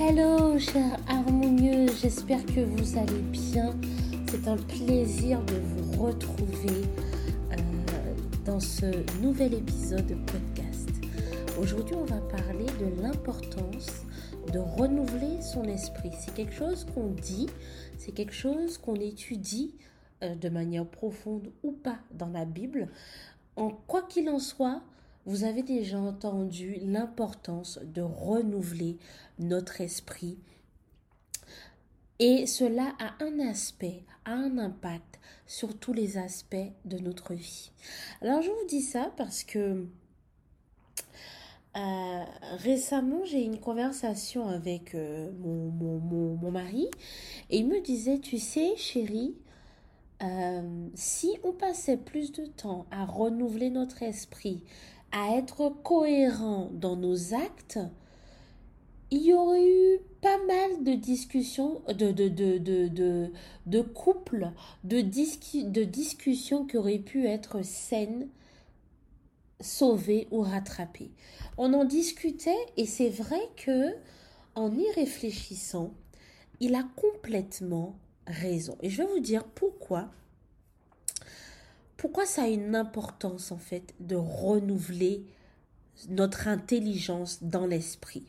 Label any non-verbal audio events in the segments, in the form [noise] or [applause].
Hello, chers harmonieux, j'espère que vous allez bien. C'est un plaisir de vous retrouver euh, dans ce nouvel épisode de podcast. Aujourd'hui, on va parler de l'importance de renouveler son esprit. C'est quelque chose qu'on dit, c'est quelque chose qu'on étudie euh, de manière profonde ou pas dans la Bible. En quoi qu'il en soit, vous avez déjà entendu l'importance de renouveler notre esprit. Et cela a un aspect, a un impact sur tous les aspects de notre vie. Alors je vous dis ça parce que euh, récemment, j'ai eu une conversation avec euh, mon, mon, mari et il me disait, tu sais, chérie, euh, si on passait plus de temps à renouveler notre esprit, à être cohérent dans nos actes, il y aurait eu pas mal de discussions, de, de, de, de, de, couples, de, de discussions qui auraient pu être saines, sauvées ou rattrapées. On en discutait et c'est vrai que en y réfléchissant, il a complètement raison. Et je vais vous dire pourquoi pourquoi ça a une importance en fait de renouveler notre intelligence dans l'esprit?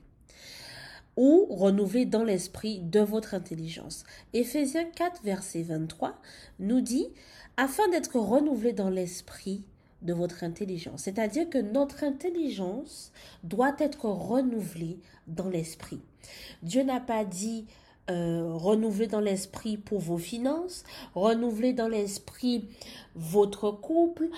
Ou renouveler dans l'esprit de votre intelligence. Éphésiens 4, verset 23 nous dit, afin d'être renouvelé dans l'esprit de votre intelligence. C'est-à-dire que notre intelligence doit être renouvelée dans l'esprit. Dieu n'a pas dit euh, renouveler dans l'esprit pour vos finances, renouveler dans l'esprit votre couple.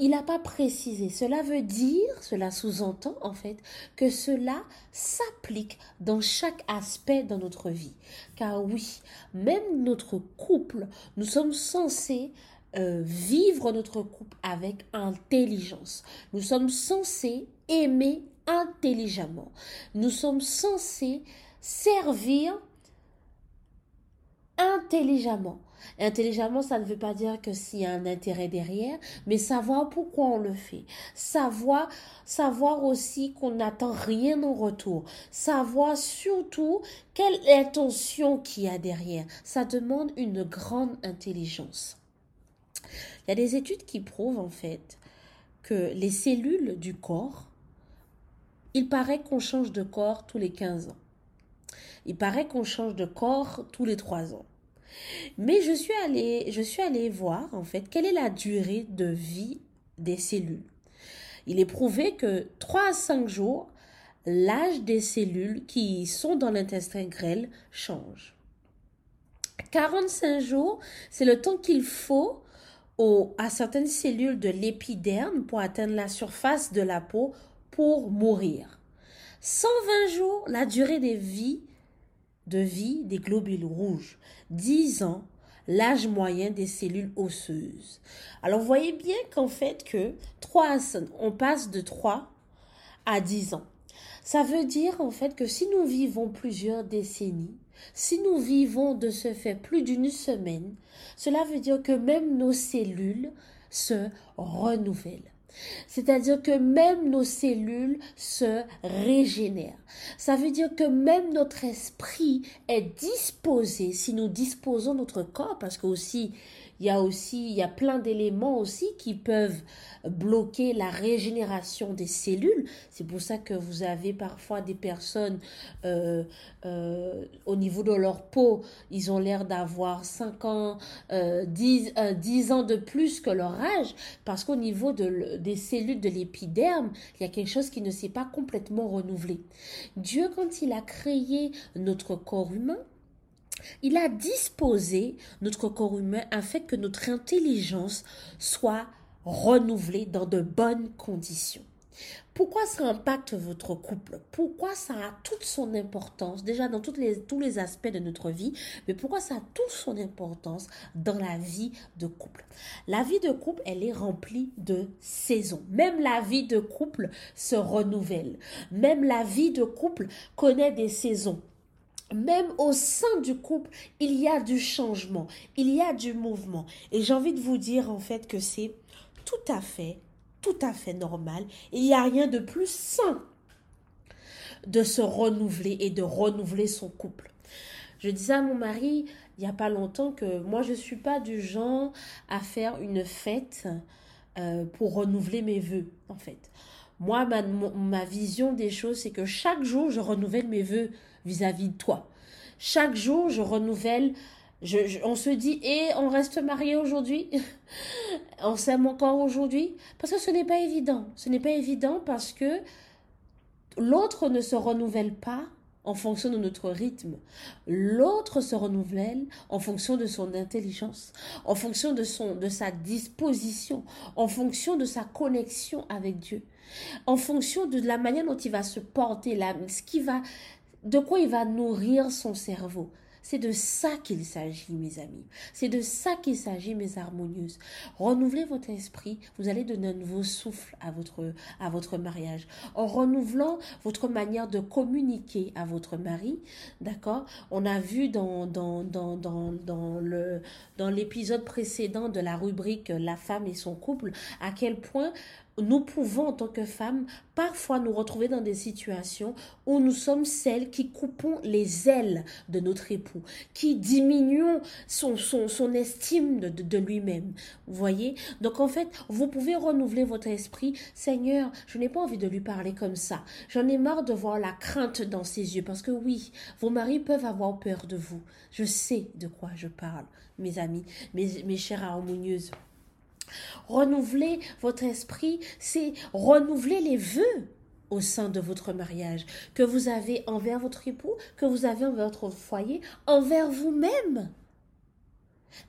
Il n'a pas précisé. Cela veut dire, cela sous-entend en fait, que cela s'applique dans chaque aspect de notre vie. Car oui, même notre couple, nous sommes censés euh, vivre notre couple avec intelligence. Nous sommes censés aimer intelligemment. Nous sommes censés servir intelligemment. Intelligemment, ça ne veut pas dire que s'il y a un intérêt derrière, mais savoir pourquoi on le fait. Savoir, aussi qu'on n'attend rien en retour. Savoir surtout quelle intention qu'il y a derrière. Ça demande une grande intelligence. Il y a des études qui prouvent en fait que les cellules du corps, il paraît qu'on change de corps tous les 15 ans. Il paraît qu'on change de corps tous les trois ans. Mais je suis allée, voir en fait quelle est la durée de vie des cellules. Il est prouvé que 3 à 5 jours, l'âge des cellules qui sont dans l'intestin grêle change. 45 jours, c'est le temps qu'il faut à certaines cellules de l'épiderme pour atteindre la surface de la peau pour mourir. 120 jours, la durée des vies de vie des globules rouges. 10 ans, l'âge moyen des cellules osseuses. Alors, vous voyez bien qu'en fait que 3, on passe de 3 à 10 ans. Ça veut dire en fait que si nous vivons plusieurs décennies, si nous vivons de ce fait plus d'une semaine, cela veut dire que même nos cellules se renouvellent. C'est-à-dire que même nos cellules se régénèrent. Ça veut dire que même notre esprit est disposé, si nous disposons notre corps, parce que aussi il y a aussi, il y a plein d'éléments aussi qui peuvent bloquer la régénération des cellules. C'est pour ça que vous avez parfois des personnes euh, euh, au niveau de leur peau, ils ont l'air d'avoir 5 ans, 10, euh, 10, ans de plus que leur âge, parce qu'au niveau de, des cellules de l'épiderme, il y a quelque chose qui ne s'est pas complètement renouvelé. Dieu, quand il a créé notre corps humain, il a disposé notre corps humain afin que notre intelligence soit renouvelée dans de bonnes conditions. Pourquoi ça impacte votre couple? Pourquoi ça a toute son importance, déjà dans tous les aspects de notre vie, mais pourquoi ça a toute son importance dans la vie de couple? La vie de couple, elle est remplie de saisons. Même la vie de couple se renouvelle. Même la vie de couple connaît des saisons même au sein du couple, il y a du changement, il y a du mouvement. Et j'ai envie de vous dire en fait que c'est tout à fait, tout à fait normal. Il n'y a rien de plus sain de se renouveler et de renouveler son couple. Je disais à mon mari il n'y a pas longtemps que moi je ne suis pas du genre à faire une fête euh, pour renouveler mes vœux en fait. Moi, ma, ma vision des choses, c'est que chaque jour, je renouvelle mes vœux vis-à-vis de toi. Chaque jour, je renouvelle on se dit, et on reste marié aujourd'hui? [laughs] On s'aime encore aujourd'hui Parce que ce n'est pas évident. Ce n'est pas évident parce que l'autre ne se renouvelle pas en fonction de notre rythme. L'autre se renouvelle en fonction de son intelligence, en fonction de, son, de sa disposition, en fonction de sa connexion avec Dieu, en fonction de la manière dont il va se porter, ce qui va, de quoi il va nourrir son cerveau? C'est de ça qu'il s'agit, mes amis. C'est de ça qu'il s'agit, mes harmonieuses. Renouvelez votre esprit. Vous allez donner un nouveau souffle à votre, à votre mariage. En renouvelant votre manière de communiquer à votre mari, d'accord? On a vu dans, dans, dans, dans, dans le, dans l'épisode précédent de la rubrique La femme et son couple, à quel point nous pouvons, en tant que femmes, parfois nous retrouver dans des situations où nous sommes celles qui coupons les ailes de notre époux, qui diminuons son, son, son estime de, lui-même. Vous voyez? Donc en fait, vous pouvez renouveler votre esprit. Seigneur, je n'ai pas envie de lui parler comme ça. J'en ai marre de voir la crainte dans ses yeux, parce que oui, vos maris peuvent avoir peur de vous. Je sais de quoi je parle, mes amis, mes, mes chères harmonieuses. Renouveler votre esprit, c'est renouveler les vœux au sein de votre mariage que vous avez envers votre époux, que vous avez envers votre foyer, envers vous-même.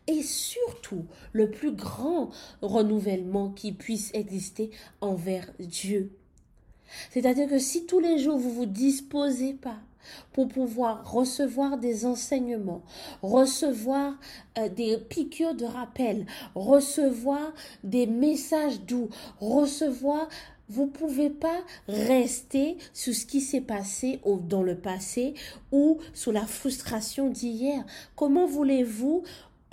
Et surtout, le plus grand renouvellement qui puisse exister envers Dieu. C'est-à-dire que si tous les jours vous vous disposez pas pour pouvoir recevoir des enseignements, recevoir euh, des piqûres de rappel, recevoir des messages doux, recevoir vous pouvez pas rester sous ce qui s'est passé dans le passé ou sous la frustration d'hier. Comment voulez-vous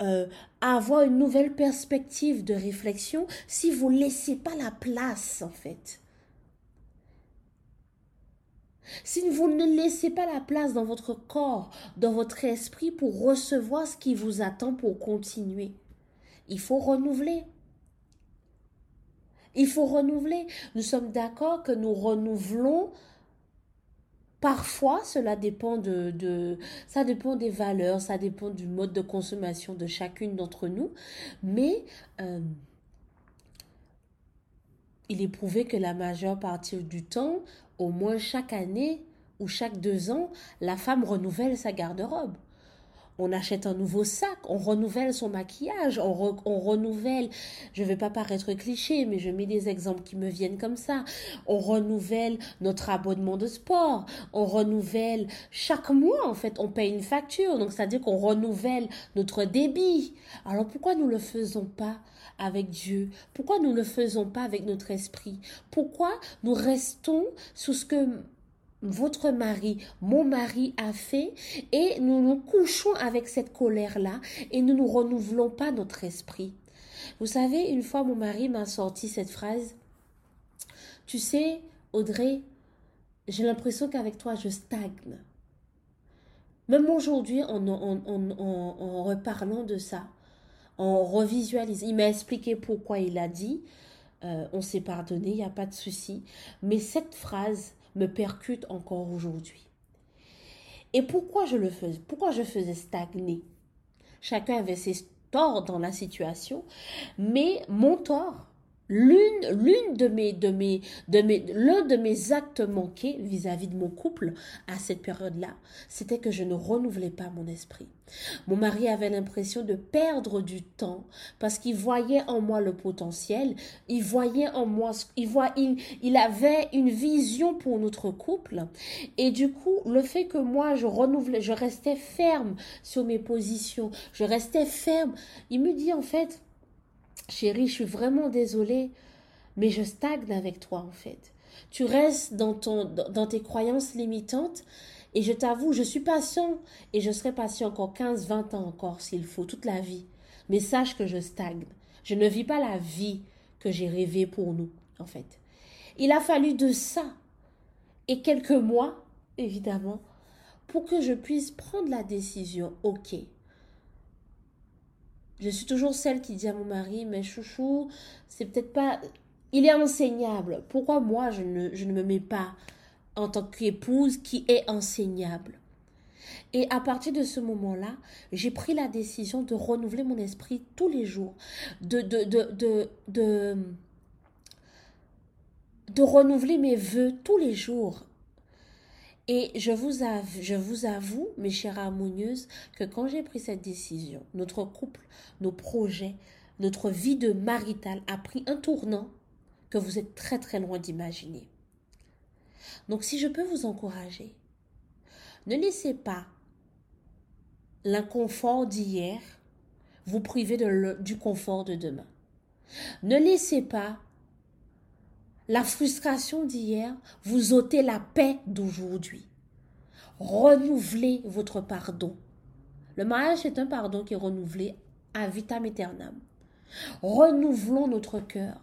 euh, avoir une nouvelle perspective de réflexion si vous laissez pas la place en fait? Si vous ne laissez pas la place dans votre corps, dans votre esprit pour recevoir ce qui vous attend pour continuer, il faut renouveler. Il faut renouveler. Nous sommes d'accord que nous renouvelons. Parfois, cela dépend de, ça dépend des valeurs, ça dépend du mode de consommation de chacune d'entre nous, mais euh, il est prouvé que la majeure partie du temps, au moins chaque année ou chaque deux ans, la femme renouvelle sa garde-robe. On achète un nouveau sac, on renouvelle son maquillage, on, renouvelle, je ne vais pas paraître cliché, mais je mets des exemples qui me viennent comme ça. On renouvelle notre abonnement de sport, on renouvelle chaque mois, en fait, on paye une facture, donc c'est-à-dire qu'on renouvelle notre débit. Alors pourquoi nous ne le faisons pas avec Dieu? Pourquoi nous ne le faisons pas avec notre esprit? Pourquoi nous restons sous ce que votre mari, mon mari a fait et nous nous couchons avec cette colère-là et nous ne renouvelons pas notre esprit. Vous savez, une fois mon mari m'a sorti cette phrase, tu sais, Audrey, j'ai l'impression qu'avec toi, je stagne. Même aujourd'hui, en, en, en, en, reparlant de ça, en revisualisant, il m'a expliqué pourquoi il a dit, euh, on s'est pardonné, il n'y a pas de souci. Mais cette phrase, me percute encore aujourd'hui. Et pourquoi je le faisais Pourquoi je faisais stagner? Chacun avait ses torts dans la situation, mais mon tort, l'une l'une de mes de mes de mes l'un de mes actes manqués vis-à-vis de mon couple à cette période-là, c'était que je ne renouvelais pas mon esprit. Mon mari avait l'impression de perdre du temps parce qu'il voyait en moi le potentiel, il voyait en moi il voit il, il avait une vision pour notre couple et du coup, le fait que moi je renouvelais, je restais ferme sur mes positions, je restais ferme, il me dit en fait Chérie, je suis vraiment désolée, mais je stagne avec toi en fait. Tu restes dans, ton, dans tes croyances limitantes et je t'avoue, je suis patient et je serai patient encore 15, 20 ans encore s'il faut, toute la vie. Mais sache que je stagne. Je ne vis pas la vie que j'ai rêvée pour nous, en fait. Il a fallu de ça et quelques mois évidemment, pour que je puisse prendre la décision, ok. Je suis toujours celle qui dit à mon mari, mais chouchou, c'est peut-être pas... Il est enseignable. Pourquoi moi, je ne, je ne me mets pas en tant qu'épouse qui est enseignable? Et à partir de ce moment-là, j'ai pris la décision de renouveler mon esprit tous les jours, de, de, de, de, renouveler mes voeux tous les jours. Et je vous, avoue, mes chères harmonieuses, que quand j'ai pris cette décision, notre couple, nos projets, notre vie de marital a pris un tournant que vous êtes très très loin d'imaginer. Donc si je peux vous encourager, ne laissez pas l'inconfort d'hier vous priver du confort de demain. Ne laissez pas la frustration d'hier vous ôter la paix d'aujourd'hui. Renouvelez votre pardon. Le mariage est un pardon qui est renouvelé à vitam aeternam. Renouvelons notre cœur.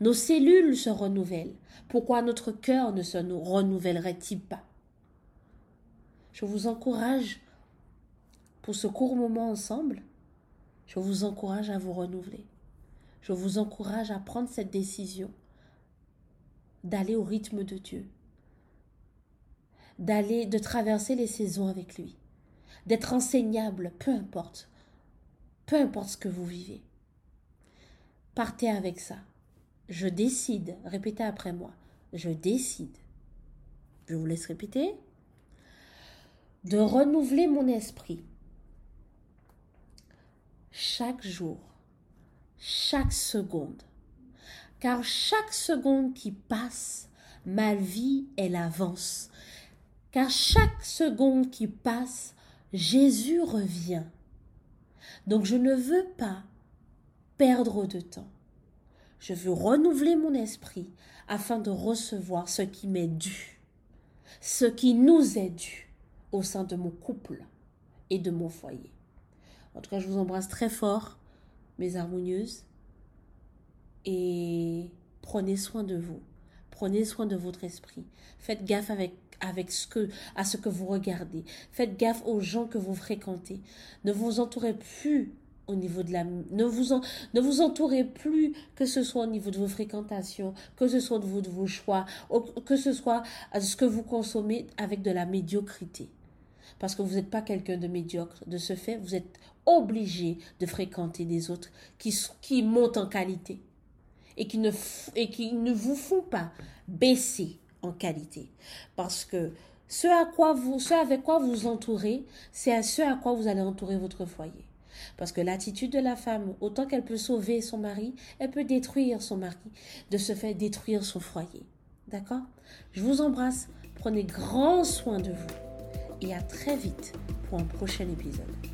Nos cellules se renouvellent. Pourquoi notre cœur ne se renouvellerait-il pas? Je vous encourage pour ce court moment ensemble. Je vous encourage à vous renouveler. Je vous encourage à prendre cette décision d'aller au rythme de Dieu, d'aller, de traverser les saisons avec lui, d'être enseignable, peu importe, peu importe ce que vous vivez. Partez avec ça. Je décide, répétez après moi, je décide. Je vous laisse répéter de renouveler mon esprit chaque jour, chaque seconde. Car chaque seconde qui passe, ma vie, elle avance. Car chaque seconde qui passe, Jésus revient. Donc je ne veux pas perdre de temps. Je veux renouveler mon esprit afin de recevoir ce qui m'est dû, ce qui nous est dû au sein de mon couple et de mon foyer. En tout cas, je vous embrasse très fort, mes harmonieuses, et prenez soin de vous. Prenez soin de votre esprit. Faites gaffe avec, avec ce que, à ce que vous regardez. Faites gaffe aux gens que vous fréquentez. Ne vous entourez plus au niveau de la ne vous ne vous entourez plus que ce soit au niveau de vos fréquentations que ce soit au niveau de vos choix que ce soit ce que vous consommez avec de la médiocrité parce que vous n'êtes pas quelqu'un de médiocre. De ce fait, vous êtes obligé de fréquenter des autres qui, qui montent en qualité et qui, ne, et qui ne vous font pas baisser en qualité. Parce que ce, à quoi vous, ce avec quoi vous entourez, c'est à ce à quoi vous allez entourer votre foyer. Parce que l'attitude de la femme, autant qu'elle peut sauver son mari, elle peut détruire son mari, de ce fait détruire son foyer. D'accord? Je vous embrasse, prenez grand soin de vous et à très vite pour un prochain épisode.